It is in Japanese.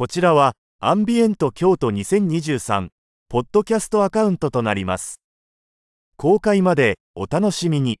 こちらはアンビエント京都2023ポッドキャストアカウントとなります。公開までお楽しみに。